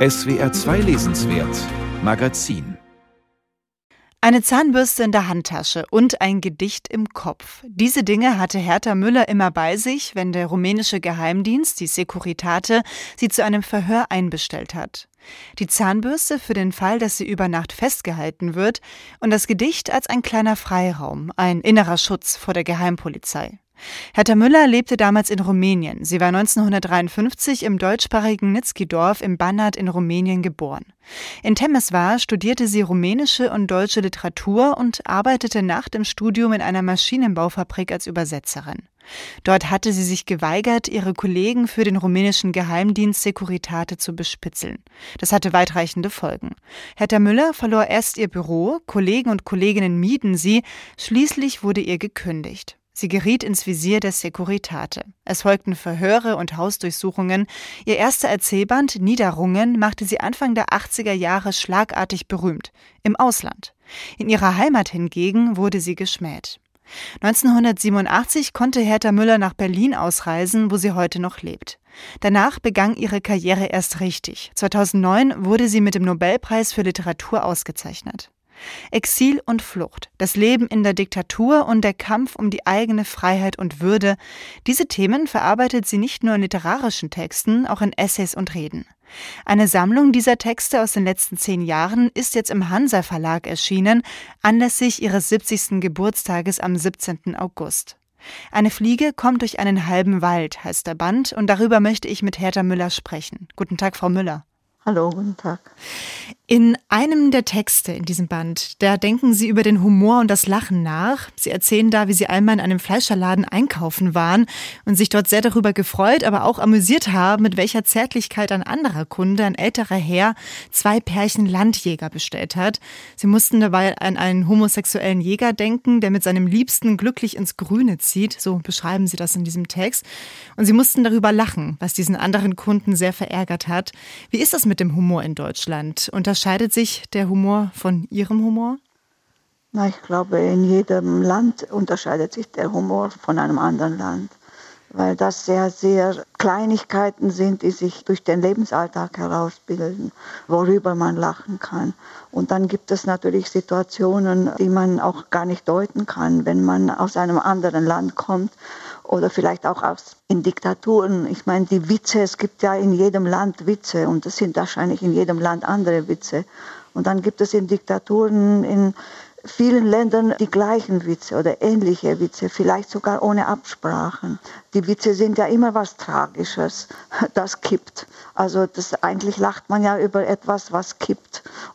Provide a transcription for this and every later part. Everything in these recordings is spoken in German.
SWR 2 Lesenswert Magazin eine Zahnbürste in der Handtasche und ein Gedicht im Kopf. Diese Dinge hatte Hertha Müller immer bei sich, wenn der rumänische Geheimdienst, die Securitate, sie zu einem Verhör einbestellt hat. Die Zahnbürste für den Fall, dass sie über Nacht festgehalten wird und das Gedicht als ein kleiner Freiraum, ein innerer Schutz vor der Geheimpolizei. Hertha Müller lebte damals in Rumänien. Sie war 1953 im deutschsprachigen Nitzki-Dorf im Banat in Rumänien geboren. In Temeswar studierte sie rumänische und deutsche Literatur und arbeitete nach dem Studium in einer Maschinenbaufabrik als Übersetzerin. Dort hatte sie sich geweigert, ihre Kollegen für den rumänischen Geheimdienst Securitate zu bespitzeln. Das hatte weitreichende Folgen. Hertha Müller verlor erst ihr Büro, Kollegen und Kolleginnen mieden sie, schließlich wurde ihr gekündigt. Sie geriet ins Visier der Securitate. Es folgten Verhöre und Hausdurchsuchungen. Ihr erster Erzählband Niederrungen machte sie Anfang der 80er Jahre schlagartig berühmt. Im Ausland. In ihrer Heimat hingegen wurde sie geschmäht. 1987 konnte Hertha Müller nach Berlin ausreisen, wo sie heute noch lebt. Danach begann ihre Karriere erst richtig. 2009 wurde sie mit dem Nobelpreis für Literatur ausgezeichnet. Exil und Flucht, das Leben in der Diktatur und der Kampf um die eigene Freiheit und Würde, diese Themen verarbeitet sie nicht nur in literarischen Texten, auch in Essays und Reden. Eine Sammlung dieser Texte aus den letzten zehn Jahren ist jetzt im Hansa Verlag erschienen, anlässlich ihres 70. Geburtstages am 17. August. Eine Fliege kommt durch einen halben Wald, heißt der Band, und darüber möchte ich mit Hertha Müller sprechen. Guten Tag, Frau Müller. Hallo, guten Tag. In einem der Texte in diesem Band, da denken Sie über den Humor und das Lachen nach. Sie erzählen da, wie Sie einmal in einem Fleischerladen einkaufen waren und sich dort sehr darüber gefreut, aber auch amüsiert haben, mit welcher Zärtlichkeit ein anderer Kunde, ein älterer Herr, zwei Pärchen Landjäger bestellt hat. Sie mussten dabei an einen homosexuellen Jäger denken, der mit seinem Liebsten glücklich ins Grüne zieht. So beschreiben Sie das in diesem Text. Und Sie mussten darüber lachen, was diesen anderen Kunden sehr verärgert hat. Wie ist das mit dem Humor in Deutschland? Unter Unterscheidet sich der Humor von Ihrem Humor? Na, ich glaube, in jedem Land unterscheidet sich der Humor von einem anderen Land, weil das sehr, sehr Kleinigkeiten sind, die sich durch den Lebensalltag herausbilden, worüber man lachen kann. Und dann gibt es natürlich Situationen, die man auch gar nicht deuten kann, wenn man aus einem anderen Land kommt oder vielleicht auch aus, in Diktaturen. Ich meine, die Witze, es gibt ja in jedem Land Witze und es sind wahrscheinlich in jedem Land andere Witze. Und dann gibt es in Diktaturen in vielen Ländern die gleichen Witze oder ähnliche Witze, vielleicht sogar ohne Absprachen. Die Witze sind ja immer was Tragisches, das kippt. Also das, eigentlich lacht man ja über etwas, was kippt.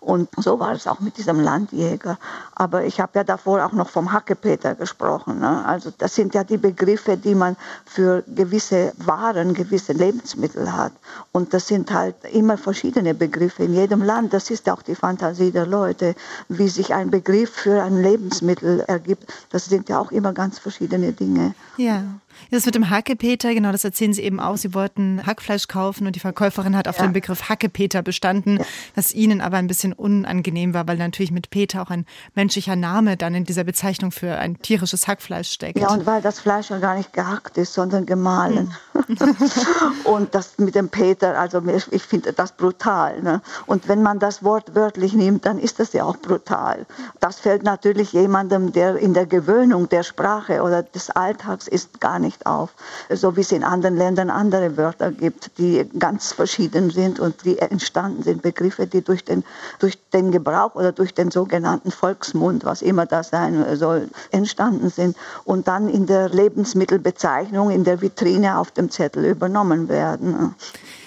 Und so war es auch mit diesem Landjäger. Aber ich habe ja davor auch noch vom Hackepeter gesprochen. Ne? Also das sind ja die Begriffe, die man für gewisse Waren, gewisse Lebensmittel hat. Und das sind halt immer verschiedene Begriffe in jedem Land. Das ist auch die Fantasie der Leute, wie sich ein Begriff für ein Lebensmittel ergibt. Das sind ja auch immer ganz verschiedene Dinge. Ja. Das mit dem Hackepeter, genau, das erzählen Sie eben auch. Sie wollten Hackfleisch kaufen und die Verkäuferin hat auf ja. den Begriff Hackepeter bestanden, ja. was Ihnen aber ein bisschen unangenehm war, weil natürlich mit Peter auch ein menschlicher Name dann in dieser Bezeichnung für ein tierisches Hackfleisch steckt. Ja, und weil das Fleisch ja gar nicht gehackt ist, sondern gemahlen. Hm. und das mit dem Peter, also ich finde das brutal. Ne? Und wenn man das Wort wörtlich nimmt, dann ist das ja auch brutal. Das fällt natürlich jemandem, der in der Gewöhnung der Sprache oder des Alltags ist, gar nicht nicht auf. So wie es in anderen Ländern andere Wörter gibt, die ganz verschieden sind und die entstanden sind, Begriffe, die durch den, durch den Gebrauch oder durch den sogenannten Volksmund, was immer das sein soll, entstanden sind und dann in der Lebensmittelbezeichnung, in der Vitrine auf dem Zettel übernommen werden.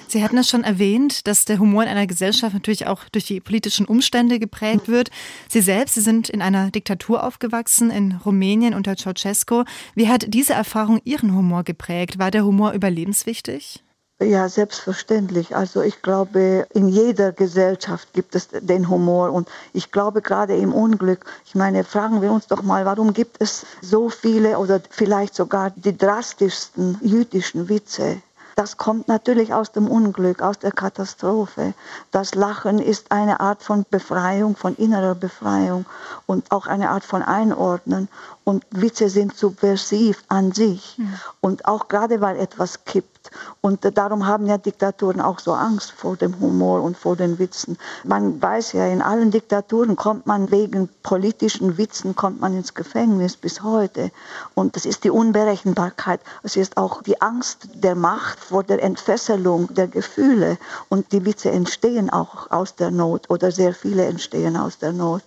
Sie hatten es schon erwähnt, dass der Humor in einer Gesellschaft natürlich auch durch die politischen Umstände geprägt wird. Sie selbst, Sie sind in einer Diktatur aufgewachsen, in Rumänien unter Ceausescu. Wie hat diese Erfahrung Ihren Humor geprägt? War der Humor überlebenswichtig? Ja, selbstverständlich. Also ich glaube, in jeder Gesellschaft gibt es den Humor und ich glaube gerade im Unglück, ich meine, fragen wir uns doch mal, warum gibt es so viele oder vielleicht sogar die drastischsten jüdischen Witze? Das kommt natürlich aus dem Unglück, aus der Katastrophe. Das Lachen ist eine Art von Befreiung, von innerer Befreiung und auch eine Art von Einordnen. Und Witze sind subversiv an sich. Mhm. Und auch gerade weil etwas kippt. Und darum haben ja Diktaturen auch so Angst vor dem Humor und vor den Witzen. Man weiß ja, in allen Diktaturen kommt man wegen politischen Witzen kommt man ins Gefängnis bis heute. Und das ist die Unberechenbarkeit. Es ist auch die Angst der Macht vor der Entfesselung der Gefühle. Und die Witze entstehen auch aus der Not oder sehr viele entstehen aus der Not.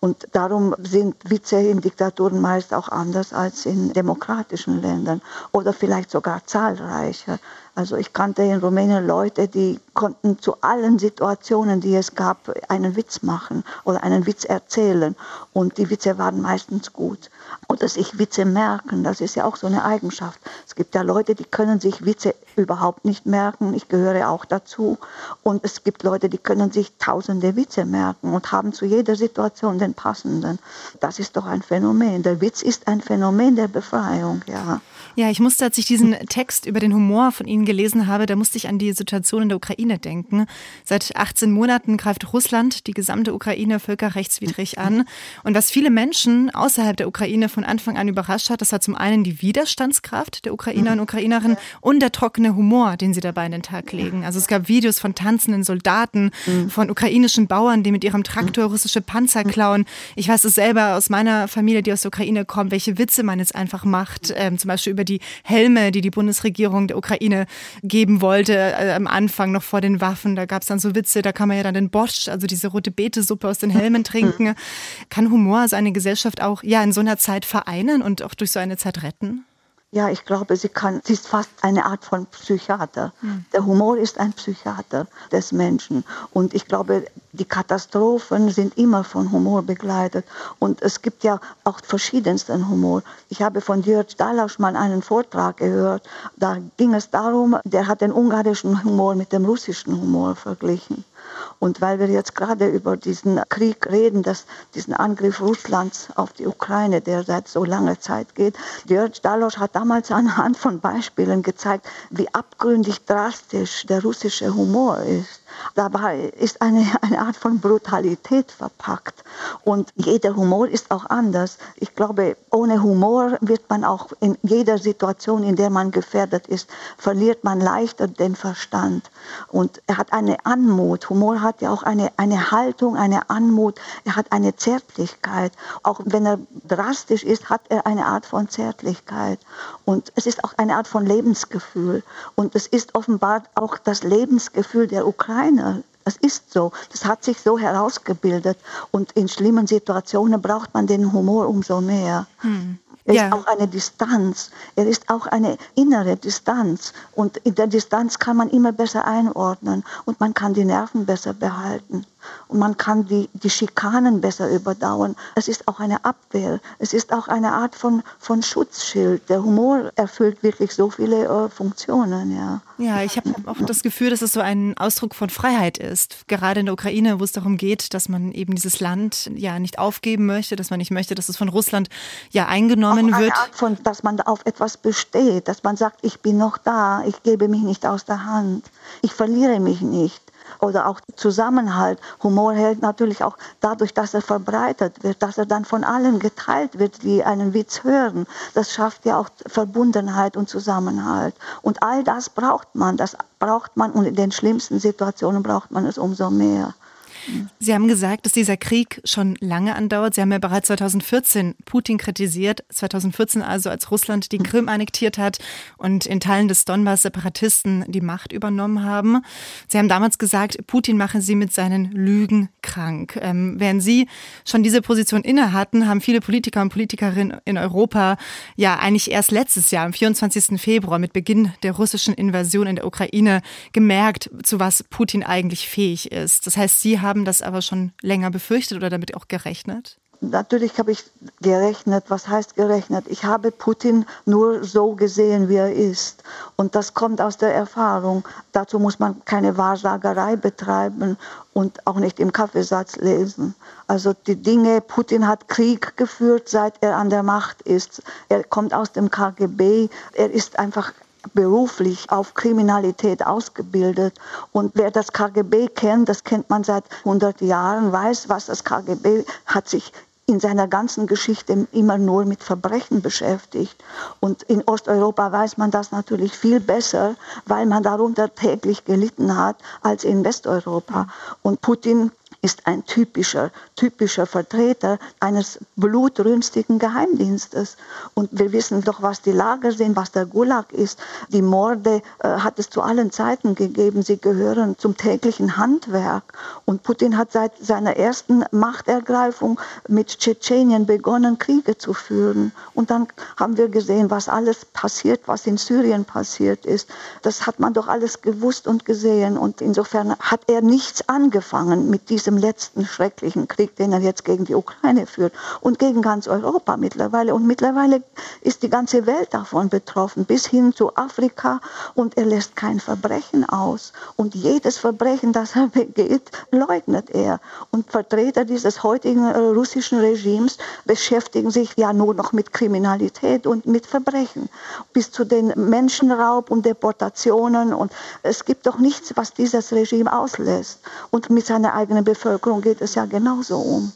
Und darum sind Witze in Diktaturen meist auch anders als in demokratischen Ländern oder vielleicht sogar zahlreicher. Also ich kannte in Rumänien Leute, die konnten zu allen Situationen, die es gab, einen Witz machen oder einen Witz erzählen. Und die Witze waren meistens gut. Oder sich Witze merken, das ist ja auch so eine Eigenschaft. Es gibt ja Leute, die können sich Witze überhaupt nicht merken. Ich gehöre auch dazu. Und es gibt Leute, die können sich tausende Witze merken und haben zu jeder Situation den passenden. Das ist doch ein Phänomen. Der Witz ist ein Phänomen der Befreiung, ja. Ja, ich musste, als ich diesen Text über den Humor von Ihnen gelesen habe, da musste ich an die Situation in der Ukraine denken. Seit 18 Monaten greift Russland die gesamte Ukraine völkerrechtswidrig an. Und was viele Menschen außerhalb der Ukraine von Anfang an überrascht hat, das war zum einen die Widerstandskraft der Ukrainer und Ukrainerinnen und der trockene Humor, den sie dabei an den Tag legen. Also es gab Videos von tanzenden Soldaten, von ukrainischen Bauern, die mit ihrem Traktor russische Panzer klauen. Ich weiß es selber aus meiner Familie, die aus der Ukraine kommt, welche Witze man jetzt einfach macht, ähm, zum Beispiel über die Helme, die die Bundesregierung der Ukraine geben wollte, äh, am Anfang noch vor den Waffen. Da gab es dann so Witze, da kann man ja dann den Bosch, also diese rote Betesuppe aus den Helmen trinken. Kann Humor also eine Gesellschaft auch ja in so einer Zeit vereinen und auch durch so eine Zeit retten? Ja, ich glaube, sie kann, sie ist fast eine Art von Psychiater. Mhm. Der Humor ist ein Psychiater des Menschen. Und ich glaube, die Katastrophen sind immer von Humor begleitet. Und es gibt ja auch verschiedensten Humor. Ich habe von Jörg Dalasch mal einen Vortrag gehört. Da ging es darum, der hat den ungarischen Humor mit dem russischen Humor verglichen. Und weil wir jetzt gerade über diesen Krieg reden, dass diesen Angriff Russlands auf die Ukraine, der seit so langer Zeit geht, Georg Dalosch hat damals anhand von Beispielen gezeigt, wie abgründig drastisch der russische Humor ist. Dabei ist eine, eine Art von Brutalität verpackt. Und jeder Humor ist auch anders. Ich glaube, ohne Humor wird man auch in jeder Situation, in der man gefährdet ist, verliert man leichter den Verstand. Und er hat eine Anmut. Humor hat ja auch eine, eine Haltung, eine Anmut. Er hat eine Zärtlichkeit. Auch wenn er drastisch ist, hat er eine Art von Zärtlichkeit. Und es ist auch eine Art von Lebensgefühl. Und es ist offenbar auch das Lebensgefühl der Ukraine Ukrainer. Das ist so. Das hat sich so herausgebildet. Und in schlimmen Situationen braucht man den Humor umso mehr. Hm. Er ja. ist auch eine Distanz. Er ist auch eine innere Distanz. Und in der Distanz kann man immer besser einordnen und man kann die Nerven besser behalten und man kann die, die Schikanen besser überdauern. Es ist auch eine Abwehr. Es ist auch eine Art von, von Schutzschild. Der Humor erfüllt wirklich so viele äh, Funktionen. Ja, ja ich habe auch das Gefühl, dass es so ein Ausdruck von Freiheit ist. Gerade in der Ukraine, wo es darum geht, dass man eben dieses Land ja nicht aufgeben möchte, dass man nicht möchte, dass es von Russland ja eingenommen auch eine wird. Art von, dass man auf etwas besteht, dass man sagt, ich bin noch da, ich gebe mich nicht aus der Hand, ich verliere mich nicht oder auch Zusammenhalt. Humor hält natürlich auch dadurch, dass er verbreitet wird, dass er dann von allen geteilt wird, die einen Witz hören. Das schafft ja auch Verbundenheit und Zusammenhalt. Und all das braucht man, das braucht man und in den schlimmsten Situationen braucht man es umso mehr. Sie haben gesagt, dass dieser Krieg schon lange andauert. Sie haben ja bereits 2014 Putin kritisiert, 2014 also, als Russland die Krim annektiert hat und in Teilen des Donbass Separatisten die Macht übernommen haben. Sie haben damals gesagt, Putin mache sie mit seinen Lügen krank. Ähm, während Sie schon diese Position inne hatten, haben viele Politiker und Politikerinnen in Europa ja eigentlich erst letztes Jahr, am 24. Februar, mit Beginn der russischen Invasion in der Ukraine, gemerkt, zu was Putin eigentlich fähig ist. Das heißt, Sie haben haben das aber schon länger befürchtet oder damit auch gerechnet? Natürlich habe ich gerechnet. Was heißt gerechnet? Ich habe Putin nur so gesehen, wie er ist. Und das kommt aus der Erfahrung. Dazu muss man keine Wahrsagerei betreiben und auch nicht im Kaffeesatz lesen. Also die Dinge, Putin hat Krieg geführt, seit er an der Macht ist. Er kommt aus dem KGB. Er ist einfach beruflich auf Kriminalität ausgebildet. Und wer das KGB kennt, das kennt man seit 100 Jahren, weiß, was das KGB hat sich in seiner ganzen Geschichte immer nur mit Verbrechen beschäftigt. Und in Osteuropa weiß man das natürlich viel besser, weil man darunter täglich gelitten hat als in Westeuropa. Und Putin ist ein typischer, typischer Vertreter eines blutrünstigen Geheimdienstes. Und wir wissen doch, was die Lager sind, was der Gulag ist. Die Morde äh, hat es zu allen Zeiten gegeben. Sie gehören zum täglichen Handwerk. Und Putin hat seit seiner ersten Machtergreifung mit Tschetschenien begonnen, Kriege zu führen. Und dann haben wir gesehen, was alles passiert, was in Syrien passiert ist. Das hat man doch alles gewusst und gesehen. Und insofern hat er nichts angefangen mit diesem diesem letzten schrecklichen Krieg, den er jetzt gegen die Ukraine führt und gegen ganz Europa mittlerweile. Und mittlerweile ist die ganze Welt davon betroffen, bis hin zu Afrika. Und er lässt kein Verbrechen aus. Und jedes Verbrechen, das er begeht, leugnet er. Und Vertreter dieses heutigen äh, russischen Regimes beschäftigen sich ja nur noch mit Kriminalität und mit Verbrechen. Bis zu den Menschenraub und Deportationen. Und es gibt doch nichts, was dieses Regime auslässt. Und mit seiner eigenen Bevölkerung Bevölkerung geht es ja genauso um.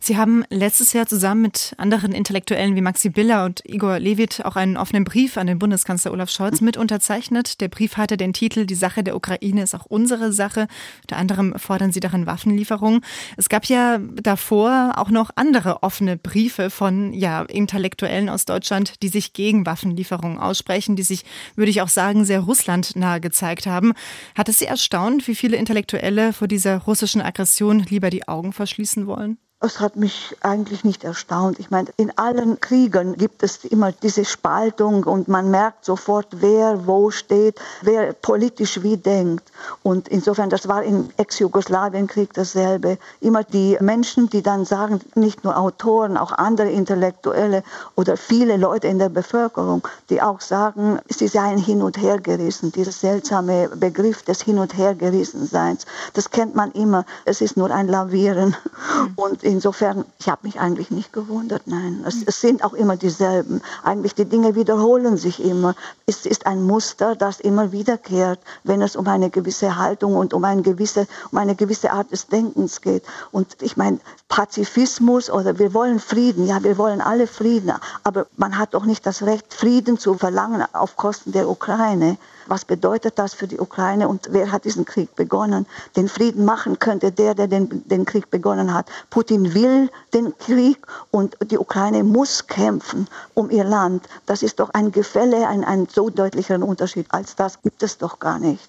Sie haben letztes Jahr zusammen mit anderen Intellektuellen wie Maxi Biller und Igor Levit auch einen offenen Brief an den Bundeskanzler Olaf Scholz mit unterzeichnet. Der Brief hatte den Titel Die Sache der Ukraine ist auch unsere Sache. Unter anderem fordern Sie darin Waffenlieferungen. Es gab ja davor auch noch andere offene Briefe von ja, Intellektuellen aus Deutschland, die sich gegen Waffenlieferungen aussprechen, die sich, würde ich auch sagen, sehr russlandnah gezeigt haben. Hat es Sie erstaunt, wie viele Intellektuelle vor dieser russischen Aggression lieber die Augen verschließen wollen? Es hat mich eigentlich nicht erstaunt. Ich meine, in allen Kriegen gibt es immer diese Spaltung und man merkt sofort, wer wo steht, wer politisch wie denkt. Und insofern, das war im Ex-Jugoslawienkrieg dasselbe. Immer die Menschen, die dann sagen, nicht nur Autoren, auch andere Intellektuelle oder viele Leute in der Bevölkerung, die auch sagen, sie seien hin und her gerissen. Dieser seltsame Begriff des Hin- und Hergerissenseins, das kennt man immer. Es ist nur ein Lavieren. Mhm. Und insofern, ich habe mich eigentlich nicht gewundert, nein. Es, es, sind auch immer dieselben. Eigentlich die Dinge wiederholen sich immer. Es ist ein Muster, das immer wiederkehrt, wenn es um eine gewisse Haltung und um eine gewisse, um eine gewisse Art des Denkens geht. Und ich meine, Pazifismus oder wir wollen Frieden, ja, wir wollen alle Frieden, aber man hat doch nicht das Recht, Frieden zu verlangen auf Kosten der Ukraine. Was bedeutet das für die Ukraine und wer hat diesen Krieg begonnen? Den Frieden machen könnte der, der den, den Krieg begonnen hat. Putin will den Krieg und die Ukraine muss kämpfen um ihr Land. Das ist doch ein Gefälle, ein, ein so deutlicheren Unterschied als das gibt es doch gar nicht.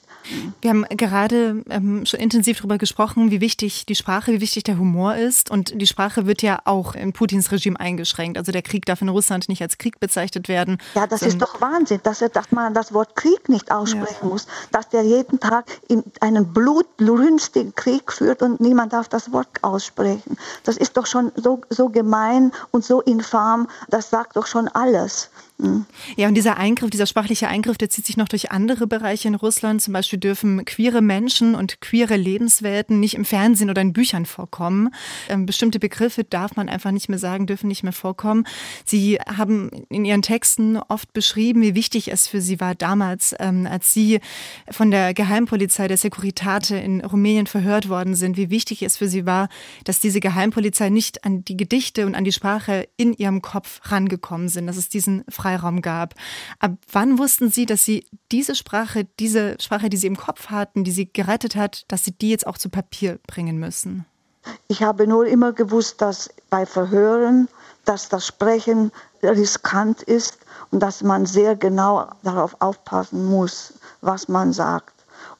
Wir haben gerade ähm, schon intensiv darüber gesprochen, wie wichtig die Sprache, wie wichtig der Humor ist. Und die Sprache wird ja auch in Putins Regime eingeschränkt. Also der Krieg darf in Russland nicht als Krieg bezeichnet werden. Ja, das ist doch Wahnsinn, dass, er, dass man das Wort Krieg nicht aussprechen ja. muss. Dass der jeden Tag in einen blutrünstigen Krieg führt und niemand darf das Wort aussprechen. Das ist doch schon so, so gemein und so infam. Das sagt doch schon alles. Ja, und dieser Eingriff, dieser sprachliche Eingriff, der zieht sich noch durch andere Bereiche in Russland. Zum Beispiel dürfen queere Menschen und queere Lebenswelten nicht im Fernsehen oder in Büchern vorkommen. Ähm, bestimmte Begriffe darf man einfach nicht mehr sagen, dürfen nicht mehr vorkommen. Sie haben in Ihren Texten oft beschrieben, wie wichtig es für Sie war damals, ähm, als Sie von der Geheimpolizei der Securitate in Rumänien verhört worden sind, wie wichtig es für Sie war, dass diese Geheimpolizei nicht an die Gedichte und an die Sprache in Ihrem Kopf rangekommen sind, dass es diesen Freiraum gab. Ab wann wussten Sie, dass Sie diese Sprache, diese Sprache, die Sie im Kopf hatten, die Sie gerettet hat, dass Sie die jetzt auch zu Papier bringen müssen? Ich habe nur immer gewusst, dass bei Verhören, dass das Sprechen riskant ist und dass man sehr genau darauf aufpassen muss, was man sagt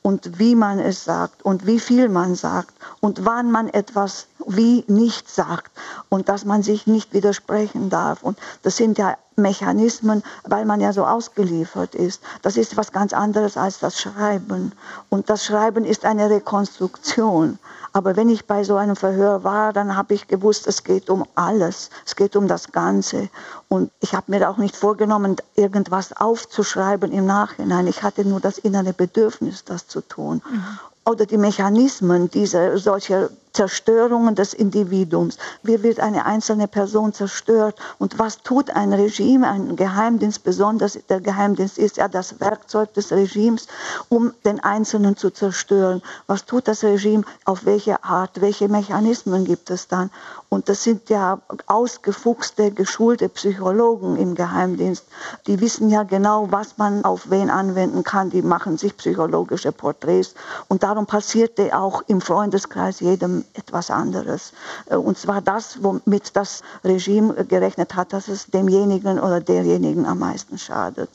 und wie man es sagt und wie viel man sagt und wann man etwas wie nicht sagt und dass man sich nicht widersprechen darf. Und das sind ja Mechanismen, weil man ja so ausgeliefert ist. Das ist was ganz anderes als das Schreiben. Und das Schreiben ist eine Rekonstruktion. Aber wenn ich bei so einem Verhör war, dann habe ich gewusst, es geht um alles. Es geht um das Ganze. Und ich habe mir auch nicht vorgenommen, irgendwas aufzuschreiben im Nachhinein. Ich hatte nur das innere Bedürfnis, das zu tun. Mhm. Oder die Mechanismen dieser solcher Zerstörungen des Individuums. Wie wird eine einzelne Person zerstört? Und was tut ein Regime, ein Geheimdienst, besonders der Geheimdienst ist ja das Werkzeug des Regimes, um den Einzelnen zu zerstören. Was tut das Regime? Auf welche Art? Welche Mechanismen gibt es dann? Und das sind ja ausgefuchste, geschulte Psychologen im Geheimdienst. Die wissen ja genau, was man auf wen anwenden kann. Die machen sich psychologische Porträts. Und darum passierte auch im Freundeskreis jedem etwas anderes. Äh, und zwar das, womit das Regime gerechnet hat, dass es demjenigen oder derjenigen am meisten schadet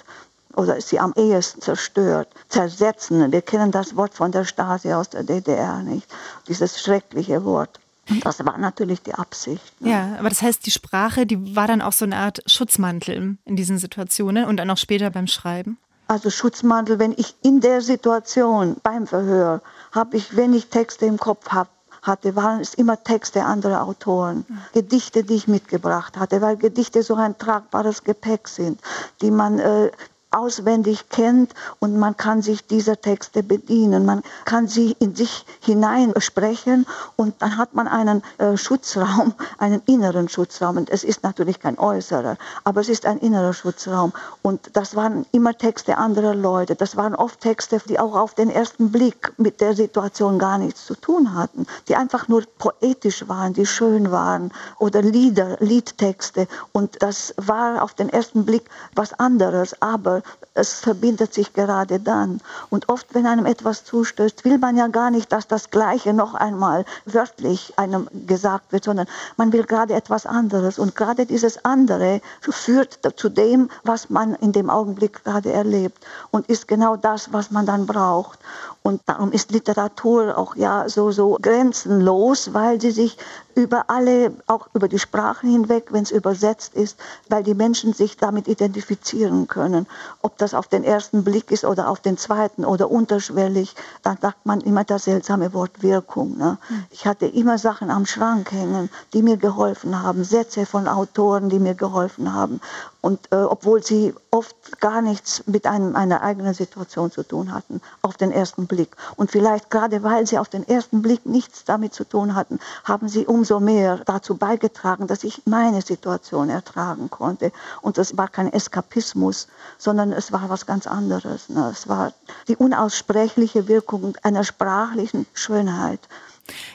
oder sie am ehesten zerstört, zersetzen. Wir kennen das Wort von der Stasi aus der DDR nicht, dieses schreckliche Wort. Das war natürlich die Absicht. Ne? Ja, aber das heißt, die Sprache, die war dann auch so eine Art Schutzmantel in diesen Situationen und dann auch später beim Schreiben? Also Schutzmantel, wenn ich in der Situation beim Verhör habe ich, wenn ich Texte im Kopf habe, hatte, waren es immer Texte anderer Autoren, mhm. Gedichte, die ich mitgebracht hatte, weil Gedichte so ein tragbares Gepäck sind, die man äh, auswendig kennt und man kann sich dieser Texte bedienen. Man kann sie in sich hinein sprechen und dann hat man einen äh, Schutzraum, einen inneren Schutzraum. Und es ist natürlich kein äußerer, aber es ist ein innerer Schutzraum. Und das waren immer Texte anderer Leute. Das waren oft Texte, die auch auf den ersten Blick mit der Situation gar nichts zu tun hatten, die einfach nur poetisch waren, die schön waren oder Lieder, Liedtexte. Und das war auf den ersten Blick was anderes, aber es verbindet sich gerade dann. Und oft, wenn einem etwas zustößt, will man ja gar nicht, dass das Gleiche noch einmal wörtlich einem gesagt wird, sondern man will gerade etwas anderes. Und gerade dieses andere führt zu dem, was man in dem Augenblick gerade erlebt und ist genau das, was man dann braucht. Und darum ist Literatur auch ja so, so grenzenlos, weil sie sich über alle, auch über die Sprachen hinweg, wenn es übersetzt ist, weil die Menschen sich damit identifizieren können. Ob das auf den ersten Blick ist oder auf den zweiten oder unterschwellig, dann sagt man immer das seltsame Wort Wirkung. Ne? Hm. Ich hatte immer Sachen am Schrank hängen, die mir geholfen haben, Sätze von Autoren, die mir geholfen haben. Und äh, obwohl sie oft gar nichts mit einem, einer eigenen Situation zu tun hatten, auf den ersten Blick. Und vielleicht gerade weil sie auf den ersten Blick nichts damit zu tun hatten, haben sie umso mehr dazu beigetragen, dass ich meine Situation ertragen konnte. Und das war kein Eskapismus, sondern es war was ganz anderes. Ne? Es war die unaussprechliche Wirkung einer sprachlichen Schönheit.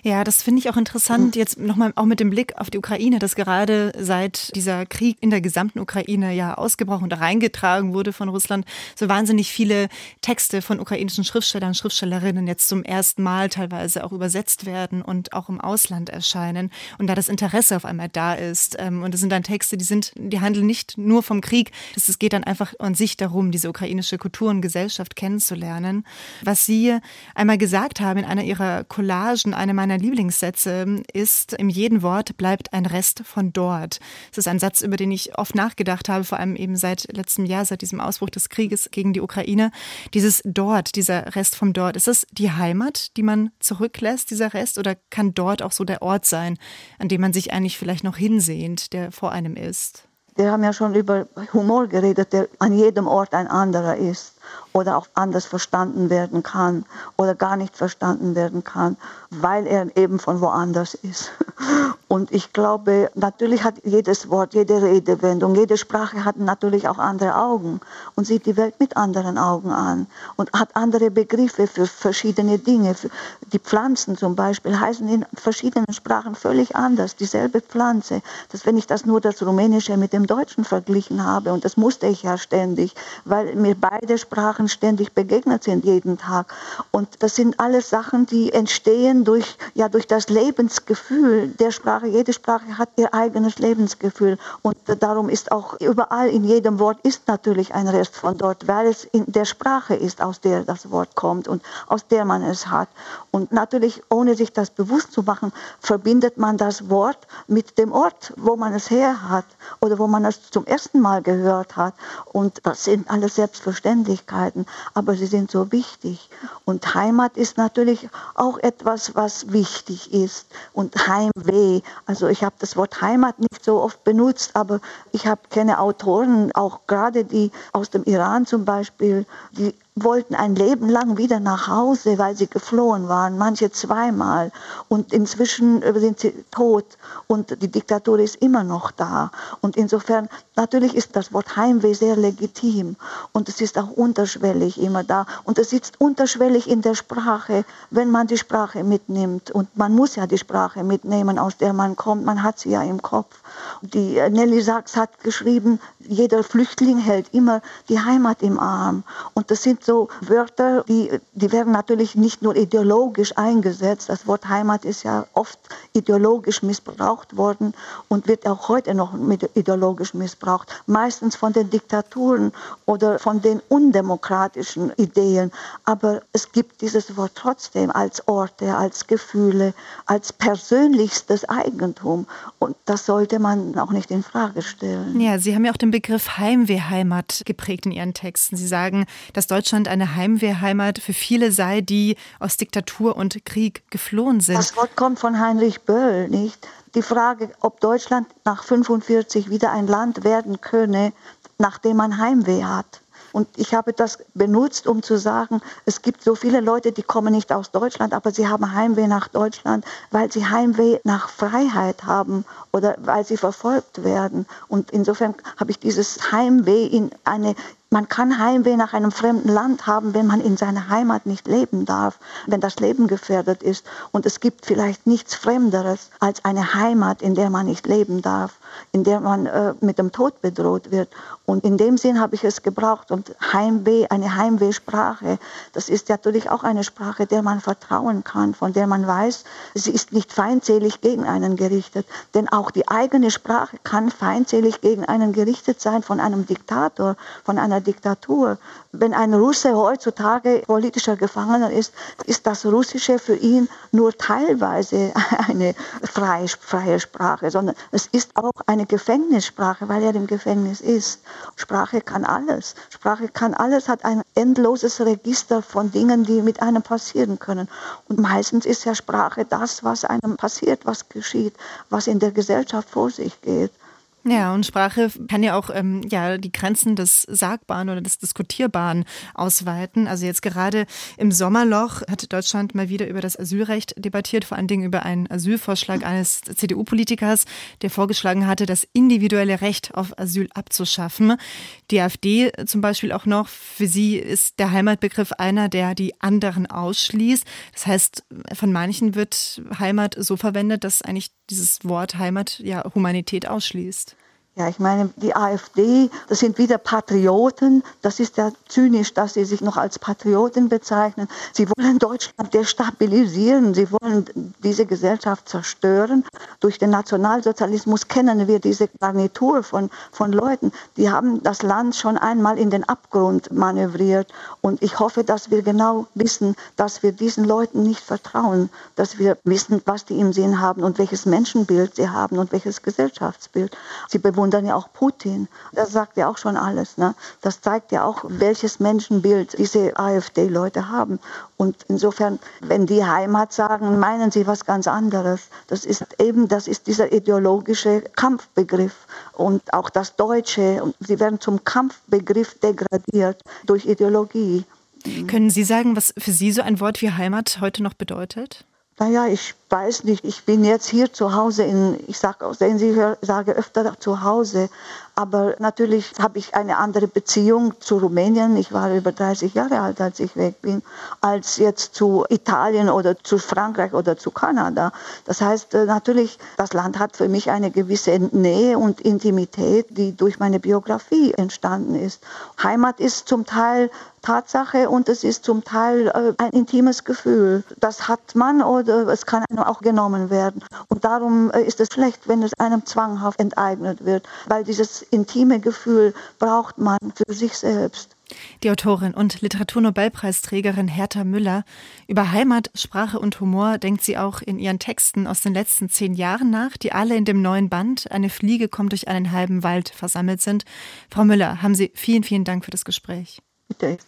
Ja, das finde ich auch interessant, jetzt nochmal auch mit dem Blick auf die Ukraine, dass gerade seit dieser Krieg in der gesamten Ukraine ja ausgebrochen und reingetragen wurde von Russland, so wahnsinnig viele Texte von ukrainischen Schriftstellern, Schriftstellerinnen jetzt zum ersten Mal teilweise auch übersetzt werden und auch im Ausland erscheinen. Und da das Interesse auf einmal da ist, ähm, und es sind dann Texte, die sind, die handeln nicht nur vom Krieg, es geht dann einfach an sich darum, diese ukrainische Kultur und Gesellschaft kennenzulernen. Was Sie einmal gesagt haben in einer Ihrer Collagen, einer meiner Lieblingssätze ist, in jedem Wort bleibt ein Rest von dort. Das ist ein Satz, über den ich oft nachgedacht habe, vor allem eben seit letztem Jahr, seit diesem Ausbruch des Krieges gegen die Ukraine. Dieses dort, dieser Rest vom dort, ist das die Heimat, die man zurücklässt, dieser Rest, oder kann dort auch so der Ort sein, an dem man sich eigentlich vielleicht noch hinsehnt, der vor einem ist? Wir haben ja schon über Humor geredet, der an jedem Ort ein anderer ist oder auch anders verstanden werden kann oder gar nicht verstanden werden kann, weil er eben von woanders ist. Und ich glaube, natürlich hat jedes Wort, jede Redewendung, jede Sprache hat natürlich auch andere Augen und sieht die Welt mit anderen Augen an und hat andere Begriffe für verschiedene Dinge. Die Pflanzen zum Beispiel heißen in verschiedenen Sprachen völlig anders, dieselbe Pflanze. Das, wenn ich das nur das Rumänische mit dem Deutschen verglichen habe, und das musste ich ja ständig, weil mir beide Sprachen Sprachen ständig begegnet sind jeden Tag. Und das sind alles Sachen, die entstehen durch, ja, durch das Lebensgefühl der Sprache. Jede Sprache hat ihr eigenes Lebensgefühl. Und darum ist auch überall in jedem Wort ist natürlich ein Rest von dort, weil es in der Sprache ist, aus der das Wort kommt und aus der man es hat. Und natürlich, ohne sich das bewusst zu machen, verbindet man das Wort mit dem Ort, wo man es her hat oder wo man es zum ersten Mal gehört hat. Und das sind alles selbstverständlich. Möglichkeiten, aber sie sind so wichtig. Und Heimat ist natürlich auch etwas, was wichtig ist. Und Heimweh, also ich habe das Wort Heimat nicht so oft benutzt, aber ich habe kenne Autoren, auch gerade die aus dem Iran zum Beispiel, die wollten ein Leben lang wieder nach Hause, weil sie geflohen waren, manche zweimal. Und inzwischen sind sie tot und die Diktatur ist immer noch da. Und insofern, natürlich ist das Wort Heimweh sehr legitim und es ist auch unterschwellig immer da. Und es sitzt unterschwellig in der Sprache, wenn man die Sprache mitnimmt. Und man muss ja die Sprache mitnehmen, aus der man kommt. Man hat sie ja im Kopf. Die äh, Nelly Sachs hat geschrieben, jeder Flüchtling hält immer die Heimat im Arm. Und das sind so Wörter, die, die werden natürlich nicht nur ideologisch eingesetzt. Das Wort Heimat ist ja oft ideologisch missbraucht worden und wird auch heute noch ideologisch missbraucht. Meistens von den Diktaturen oder von den undemokratischen Ideen. Aber es gibt dieses Wort trotzdem als Orte, als Gefühle, als persönlichstes Eigentum. Und das sollte man auch nicht in Frage stellen. Ja, Sie haben ja auch den Begriff Heimwehheimat geprägt in Ihren Texten. Sie sagen, dass Deutschland eine Heimwehheimat für viele sei, die aus Diktatur und Krieg geflohen sind. Das Wort kommt von Heinrich Böll, nicht? Die Frage, ob Deutschland nach 45 wieder ein Land werden könne, nachdem man Heimweh hat. Und ich habe das benutzt, um zu sagen, es gibt so viele Leute, die kommen nicht aus Deutschland, aber sie haben Heimweh nach Deutschland, weil sie Heimweh nach Freiheit haben oder weil sie verfolgt werden. Und insofern habe ich dieses Heimweh in eine man kann Heimweh nach einem fremden Land haben, wenn man in seiner Heimat nicht leben darf, wenn das Leben gefährdet ist. Und es gibt vielleicht nichts Fremderes als eine Heimat, in der man nicht leben darf, in der man äh, mit dem Tod bedroht wird. Und in dem Sinn habe ich es gebraucht. Und Heimweh, eine Heimwehsprache, das ist natürlich auch eine Sprache, der man vertrauen kann, von der man weiß, sie ist nicht feindselig gegen einen gerichtet. Denn auch die eigene Sprache kann feindselig gegen einen gerichtet sein von einem Diktator, von einer Diktatur. Wenn ein Russe heutzutage politischer Gefangener ist, ist das Russische für ihn nur teilweise eine freie, freie Sprache, sondern es ist auch eine Gefängnissprache, weil er im Gefängnis ist. Sprache kann alles. Sprache kann alles, hat ein endloses Register von Dingen, die mit einem passieren können. Und meistens ist ja Sprache das, was einem passiert, was geschieht, was in der Gesellschaft vor sich geht. Ja, und Sprache kann ja auch ähm, ja die Grenzen des Sagbaren oder des Diskutierbaren ausweiten. Also jetzt gerade im Sommerloch hat Deutschland mal wieder über das Asylrecht debattiert, vor allen Dingen über einen Asylvorschlag eines CDU-Politikers, der vorgeschlagen hatte, das individuelle Recht auf Asyl abzuschaffen. Die AfD zum Beispiel auch noch, für sie ist der Heimatbegriff einer, der die anderen ausschließt. Das heißt, von manchen wird Heimat so verwendet, dass eigentlich dieses Wort Heimat ja Humanität ausschließt. Ja, ich meine, die AfD, das sind wieder Patrioten. Das ist ja zynisch, dass sie sich noch als Patrioten bezeichnen. Sie wollen Deutschland destabilisieren. Sie wollen diese Gesellschaft zerstören. Durch den Nationalsozialismus kennen wir diese Garnitur von, von Leuten. Die haben das Land schon einmal in den Abgrund manövriert. Und ich hoffe, dass wir genau wissen, dass wir diesen Leuten nicht vertrauen. Dass wir wissen, was die im Sinn haben und welches Menschenbild sie haben und welches Gesellschaftsbild. Sie bewundern ja auch Putin. Das sagt ja auch schon alles. Ne? Das zeigt ja auch, welches Menschenbild diese AfD-Leute haben. Und insofern, wenn die Heimat sagen, meinen sie was ganz anderes. Das ist eben, das ist dieser ideologische Kampfbegriff und auch das Deutsche. Und sie werden zum Kampfbegriff degradiert durch Ideologie. Können Sie sagen, was für Sie so ein Wort wie Heimat heute noch bedeutet? Naja, ich weiß nicht, ich bin jetzt hier zu Hause in, ich sage, sehen Sie, sage öfter zu Hause, aber natürlich habe ich eine andere Beziehung zu Rumänien. Ich war über 30 Jahre alt, als ich weg bin, als jetzt zu Italien oder zu Frankreich oder zu Kanada. Das heißt, äh, natürlich, das Land hat für mich eine gewisse Nähe und Intimität, die durch meine Biografie entstanden ist. Heimat ist zum Teil Tatsache und es ist zum Teil äh, ein intimes Gefühl. Das hat man oder es kann einem auch genommen werden. Und darum äh, ist es schlecht, wenn es einem zwanghaft enteignet wird, weil dieses intime Gefühl braucht man für sich selbst. Die Autorin und Literaturnobelpreisträgerin Hertha Müller. Über Heimat, Sprache und Humor denkt sie auch in ihren Texten aus den letzten zehn Jahren nach, die alle in dem neuen Band Eine Fliege kommt durch einen halben Wald versammelt sind. Frau Müller, haben Sie vielen, vielen Dank für das Gespräch. Bitte.